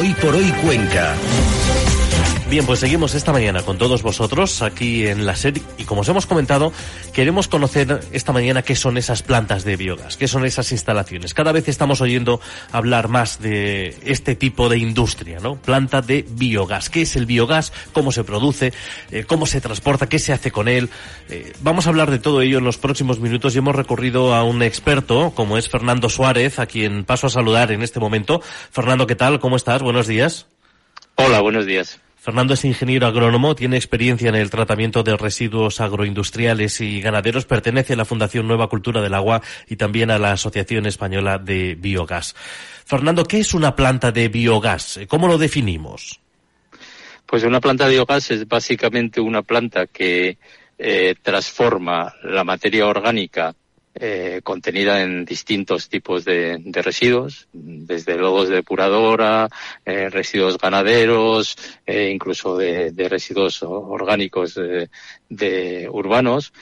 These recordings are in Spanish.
Hoy por hoy Cuenca. Bien, pues seguimos esta mañana con todos vosotros aquí en la SED y como os hemos comentado, queremos conocer esta mañana qué son esas plantas de biogás, qué son esas instalaciones. Cada vez estamos oyendo hablar más de este tipo de industria, ¿no? Planta de biogás. ¿Qué es el biogás? ¿Cómo se produce? Eh, ¿Cómo se transporta? ¿Qué se hace con él? Eh, vamos a hablar de todo ello en los próximos minutos y hemos recurrido a un experto como es Fernando Suárez, a quien paso a saludar en este momento. Fernando, ¿qué tal? ¿Cómo estás? Buenos días. Hola, buenos días. Fernando es ingeniero agrónomo, tiene experiencia en el tratamiento de residuos agroindustriales y ganaderos, pertenece a la Fundación Nueva Cultura del Agua y también a la Asociación Española de Biogás. Fernando, ¿qué es una planta de biogás? ¿Cómo lo definimos? Pues una planta de biogás es básicamente una planta que eh, transforma la materia orgánica eh, contenida en distintos tipos de, residuos, desde lodos de depuradora, eh, residuos ganaderos, eh, incluso de, residuos orgánicos de, urbanos,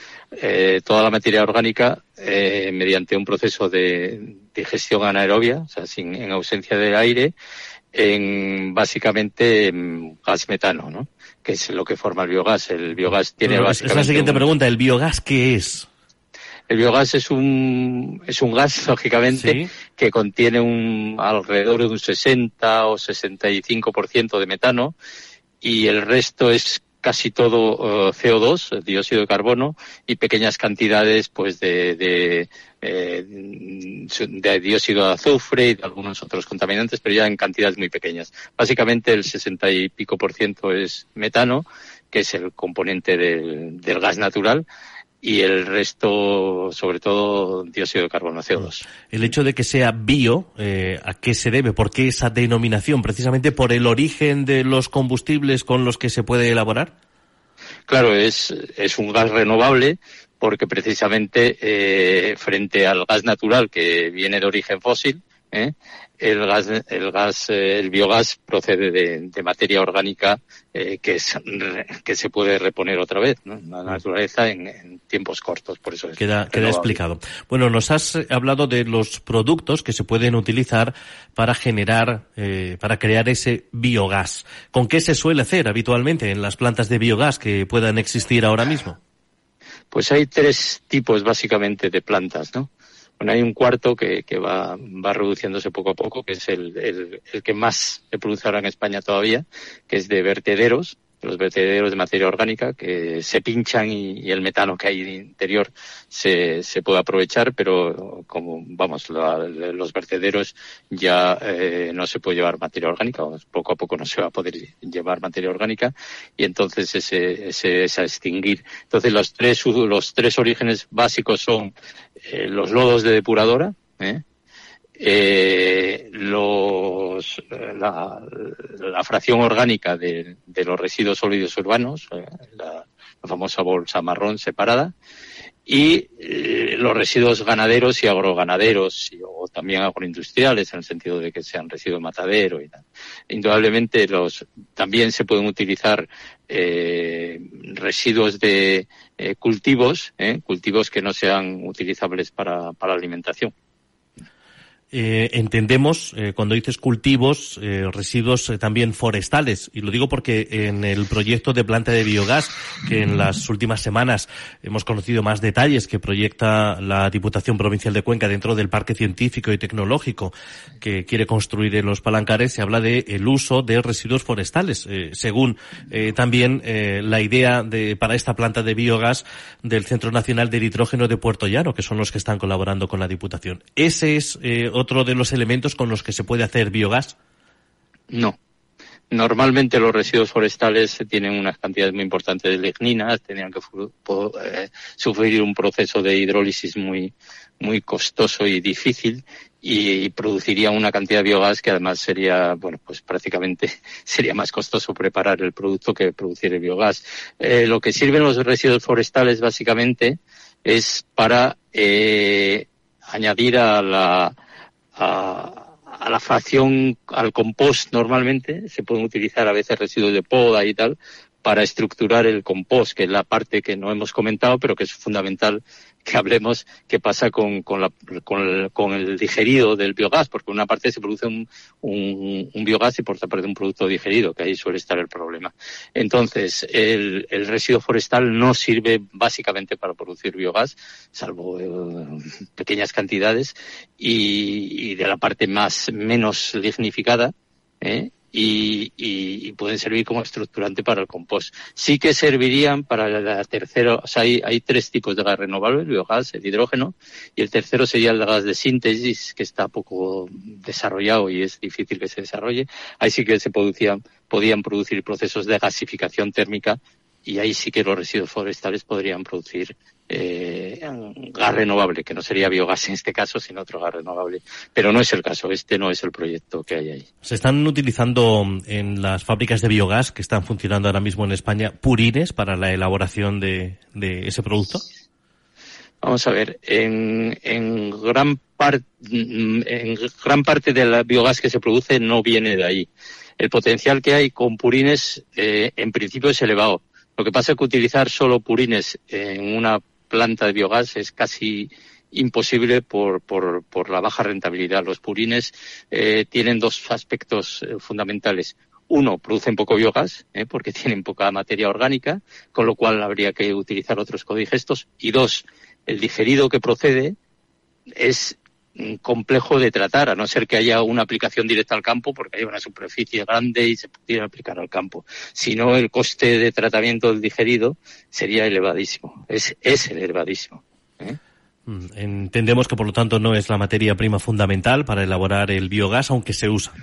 toda la materia orgánica mediante un proceso de digestión anaerobia, o sea, sin, en ausencia de aire, en básicamente gas metano, ¿no? que es lo que forma el biogás. El biogás tiene básicamente... Es la siguiente pregunta, ¿el biogás qué es? El biogás es un, es un gas, lógicamente, que contiene un, alrededor de un 60 o 65% de metano y el resto es casi todo uh, CO2, dióxido de carbono, y pequeñas cantidades pues de, de, eh, de, dióxido de azufre y de algunos otros contaminantes, pero ya en cantidades muy pequeñas. Básicamente el 60 y pico por ciento es metano, que es el componente del, del gas natural, y el resto, sobre todo, dióxido de carbono, CO2. El hecho de que sea bio, eh, ¿a qué se debe? ¿Por qué esa denominación? ¿Precisamente por el origen de los combustibles con los que se puede elaborar? Claro, es, es un gas renovable porque precisamente eh, frente al gas natural que viene de origen fósil, ¿eh? el gas, el gas, eh, el biogás procede de, materia orgánica eh, que, es, que se puede reponer otra vez, ¿no? La naturaleza en, tiempos cortos, por eso es queda, queda explicado. Bueno, nos has hablado de los productos que se pueden utilizar para generar, eh, para crear ese biogás. ¿Con qué se suele hacer habitualmente en las plantas de biogás que puedan existir ahora mismo? Pues hay tres tipos básicamente de plantas, ¿no? Bueno, hay un cuarto que, que va, va reduciéndose poco a poco, que es el, el, el que más se produce ahora en España todavía, que es de vertederos, los vertederos de materia orgánica que se pinchan y, el metano que hay interior se, se puede aprovechar, pero como vamos, los vertederos ya eh, no se puede llevar materia orgánica, poco a poco no se va a poder llevar materia orgánica y entonces ese, ese es a extinguir. Entonces los tres, los tres orígenes básicos son eh, los lodos de depuradora, ¿eh? Eh, los, la, la, fracción orgánica de, de, los residuos sólidos urbanos, eh, la, famosa bolsa marrón separada, y eh, los residuos ganaderos y agroganaderos, o también agroindustriales, en el sentido de que sean residuos matadero y tal. Indudablemente los, también se pueden utilizar eh, residuos de cultivos, cultivos que no sean utilizables para, para alimentación. Eh, entendemos, eh, cuando dices cultivos, eh, residuos también forestales. Y lo digo porque en el proyecto de planta de biogás, que en las últimas semanas hemos conocido más detalles que proyecta la Diputación Provincial de Cuenca dentro del Parque Científico y Tecnológico que quiere construir en los Palancares, se habla de el uso de residuos forestales, según también la idea de, para esta planta de biogás del Centro Nacional del Hidrógeno de Puerto Llano, que son los que están colaborando con la Diputación. Ese es otro de los elementos con los que se puede hacer biogás? No. Normalmente los residuos forestales tienen unas cantidades muy importantes de ligninas, tenían que eh, sufrir un proceso de hidrólisis muy, muy costoso y difícil y produciría una cantidad de biogás que además sería, bueno, pues prácticamente sería más costoso preparar el producto que producir el biogás. Eh, lo que sirven los residuos forestales básicamente es para eh, añadir a la, a, a la fracción, al compost normalmente, se pueden utilizar a veces residuos de poda y tal, para estructurar el compost, que es la parte que no hemos comentado, pero que es fundamental que hablemos qué pasa con, con, la, con, el, con, el, digerido del biogás, porque una parte se produce un, un, un, biogás y por otra parte un producto digerido, que ahí suele estar el problema. Entonces, el, residuo forestal no sirve básicamente para producir biogás, salvo eh, pequeñas cantidades, y, y, de la parte más menos dignificada, ¿eh? Y, y, y, pueden servir como estructurante para el compost. Sí que servirían para la tercera, o sea, hay, hay tres tipos de gas renovable, el biogás, el hidrógeno, y el tercero sería el gas de síntesis, que está poco desarrollado y es difícil que se desarrolle. Ahí sí que se producían, podían producir procesos de gasificación térmica y ahí sí que los residuos forestales podrían producir eh, gas renovable, que no sería biogás en este caso, sino otro gas renovable. Pero no es el caso, este no es el proyecto que hay ahí. ¿Se están utilizando en las fábricas de biogás que están funcionando ahora mismo en España purines para la elaboración de, de ese producto? Vamos a ver, en, en gran parte en gran parte del biogás que se produce no viene de ahí. El potencial que hay con purines, eh, en principio, es elevado. Lo que pasa es que utilizar solo purines en una planta de biogás es casi imposible por, por, la baja rentabilidad. Los purines eh, tienen dos aspectos eh, fundamentales. Uno, producen poco biogás, eh, porque tienen poca materia orgánica, con lo cual habría que utilizar otros codigestos. Y dos, el digerido que procede es complejo de tratar, a no ser que haya una aplicación directa al campo, porque hay una superficie grande y se pudiera aplicar al campo. Si no, el coste de tratamiento del digerido sería elevadísimo. Es, es elevadísimo. ¿eh? Entendemos que, por lo tanto, no es la materia prima fundamental para elaborar el biogás, aunque se usa.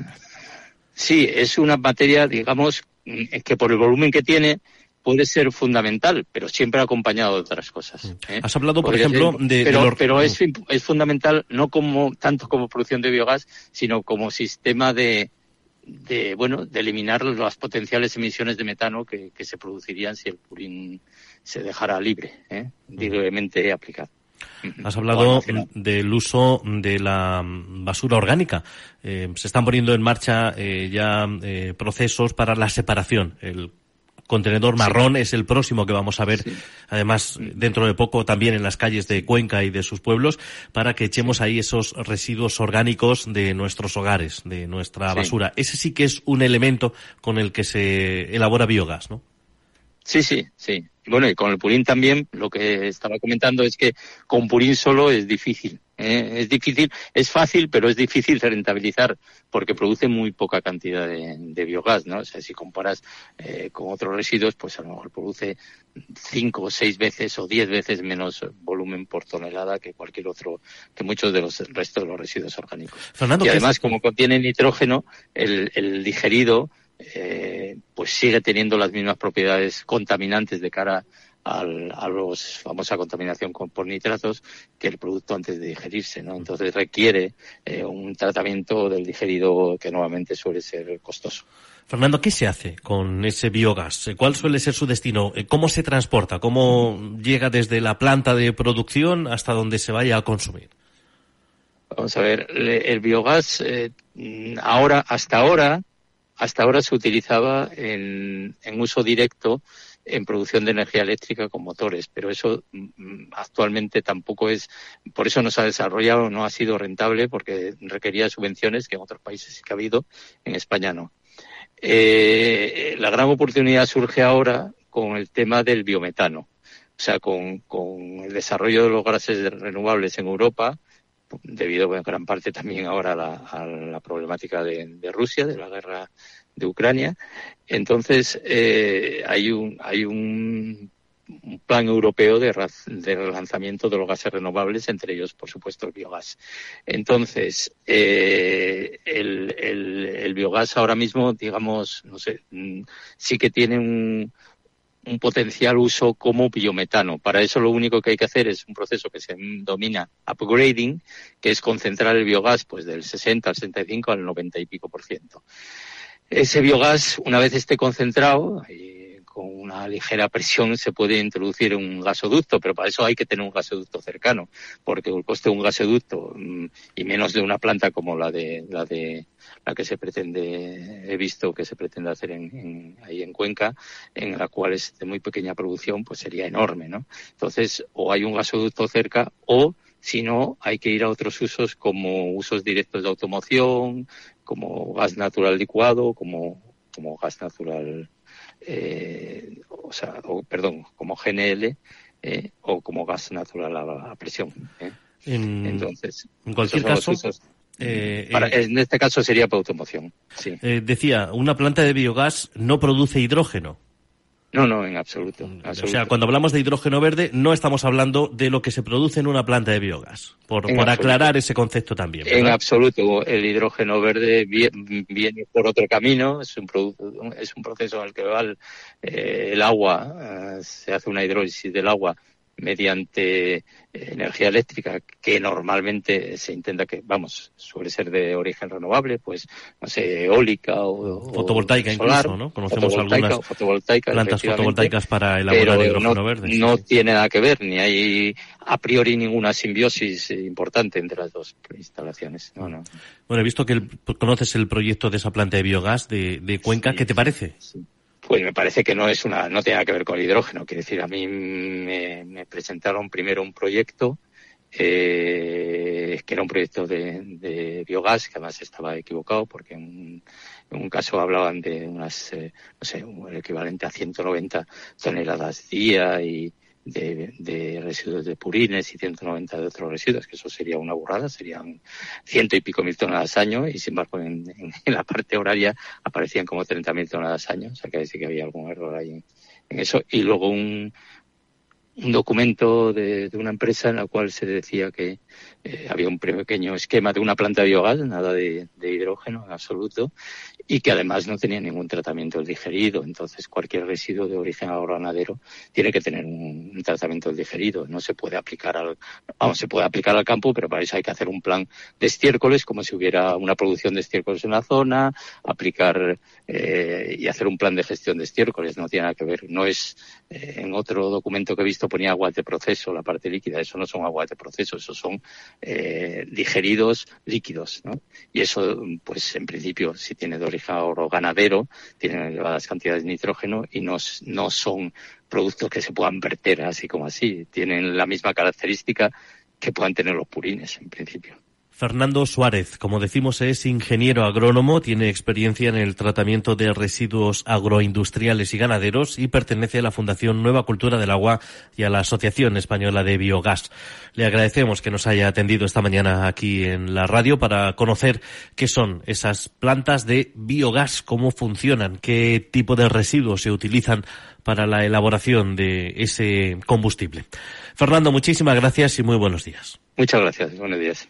Sí, es una materia, digamos, que por el volumen que tiene, puede ser fundamental, pero siempre acompañado de otras cosas. ¿eh? Has hablado, por ejemplo, de... Pero, de los... pero es, es, fundamental no como tanto como producción de biogás, sino como sistema de, de bueno, de eliminar las potenciales emisiones de metano que, que se producirían si el purín se dejara libre, ¿eh? libremente aplicado. Has hablado del uso de la basura orgánica. Eh, se están poniendo en marcha eh, ya eh, procesos para la separación, el contenedor marrón sí. es el próximo que vamos a ver, sí. además, dentro de poco también en las calles de Cuenca y de sus pueblos, para que echemos ahí esos residuos orgánicos de nuestros hogares, de nuestra sí. basura. Ese sí que es un elemento con el que se elabora biogás, ¿no? Sí, sí, sí. Bueno, y con el purín también, lo que estaba comentando es que con purín solo es difícil. ¿eh? Es difícil, es fácil, pero es difícil rentabilizar porque produce muy poca cantidad de, de biogás, ¿no? O sea, si comparas eh, con otros residuos, pues a lo mejor produce cinco o seis veces o diez veces menos volumen por tonelada que cualquier otro, que muchos de los restos de los residuos orgánicos. Fernando, y además, es... como contiene nitrógeno, el, el digerido eh, pues sigue teniendo las mismas propiedades contaminantes de cara al, a los famosa contaminación con, por nitratos que el producto antes de digerirse, ¿no? Entonces requiere eh, un tratamiento del digerido que nuevamente suele ser costoso. Fernando, ¿qué se hace con ese biogás? ¿Cuál suele ser su destino? ¿Cómo se transporta? ¿Cómo llega desde la planta de producción hasta donde se vaya a consumir? Vamos a ver, el biogás eh, ahora, hasta ahora, hasta ahora se utilizaba en, en, uso directo en producción de energía eléctrica con motores, pero eso mm, actualmente tampoco es, por eso no se ha desarrollado, no ha sido rentable porque requería subvenciones que en otros países sí que ha habido, en España no. Eh, la gran oportunidad surge ahora con el tema del biometano, o sea, con, con el desarrollo de los gases renovables en Europa, debido en gran parte también ahora a la, a la problemática de, Rusia, de la guerra de Ucrania. Entonces, eh, hay un, hay un, plan europeo de, de, relanzamiento de los gases renovables, entre ellos, por supuesto, el biogás. Entonces, eh, el, el, el biogás ahora mismo, digamos, no sé, sí que tiene un, un potencial uso como biometano. Para eso lo único que hay que hacer es un proceso que se denomina upgrading, que es concentrar el biogás pues del 60 al 65 al 90 y pico por ciento. Ese biogás, una vez esté concentrado, y con una ligera presión se puede introducir en un gasoducto, pero para eso hay que tener un gasoducto cercano, porque el coste de un gasoducto mm, y menos de una planta como la de la de la que se pretende, he visto que se pretende hacer en, ahí en Cuenca, en la cual es de muy pequeña producción, pues sería enorme, ¿no? Entonces, o hay un gasoducto cerca o si no, hay que ir a otros usos como usos directos de automoción, como gas natural licuado, como, como gas natural, eh, o sea, o, perdón, como GNL eh, o como gas natural a, presión. ¿eh? En, Entonces, en cualquier caso, eh, en este caso sería para automoción. Sí. decía, una planta de biogás no produce hidrógeno. No, no, en absoluto, O sea, cuando hablamos de hidrógeno verde, no estamos hablando de lo que se produce en una planta de biogás, por, aclarar ese concepto también. En absoluto, el hidrógeno verde viene, por otro camino, es un, es un proceso en el que va el, eh, agua, eh, se hace una hidrólisis del agua mediante energía eléctrica que normalmente se intenta que, vamos, suele ser de origen renovable, pues, no sé, eólica o, fotovoltaica incluso, ¿no? Conocemos algunas plantas fotovoltaicas para elaborar hidrógeno no, verde. No tiene nada que ver, ni hay a priori ninguna simbiosis importante entre las dos instalaciones. No, no. Bueno, he visto que conoces el proyecto de esa planta de biogás de, Cuenca, ¿qué te parece? Pues me parece que no es una, no tiene nada que ver con el hidrógeno. Quiere decir, a mí me, presentaron primero un proyecto eh, que era un proyecto de, biogás, que además estaba equivocado porque en, un caso hablaban de unas, eh, no sé, el equivalente a 190 toneladas día y, de, residuos de purines y 190 de otros residuos, que eso sería una burrada, serían ciento y pico mil toneladas año, y sin embargo en, la parte horaria aparecían como 30 mil toneladas año, o sea que decir que había algún error ahí en, eso. Y luego un, un documento de, una empresa en la cual se decía que eh, había un pequeño esquema de una planta de biogás, nada de, hidrógeno en absoluto, y que además no tenía ningún tratamiento del digerido. Entonces, cualquier residuo de origen agroganadero tiene que tener un, tratamiento del digerido. No se puede aplicar al, vamos, se puede aplicar al campo, pero para eso hay que hacer un plan de estiércoles, como si hubiera una producción de estiércoles en la zona, aplicar eh, y hacer un plan de gestión de estiércoles. No tiene nada que ver. No es, eh, en otro documento que he visto ponía aguas de proceso, la parte líquida. Eso no son aguas de proceso, eso son eh, digeridos líquidos, ¿no? Y eso, pues en principio, si tiene de origen ganadero, tienen elevadas cantidades de nitrógeno y no, no son productos que se puedan verter así como así. Tienen la misma característica que puedan tener los purines, en principio. Fernando Suárez, como decimos, es ingeniero agrónomo, tiene experiencia en el tratamiento de residuos agroindustriales y ganaderos y pertenece a la Fundación Nueva Cultura del Agua y a la Asociación Española de Biogás. Le agradecemos que nos haya atendido esta mañana aquí en la radio para conocer qué son esas plantas de biogás, cómo funcionan, qué tipo de residuos se utilizan para la elaboración de ese combustible. Fernando, muchísimas gracias y muy buenos días. Muchas gracias. Buenos días.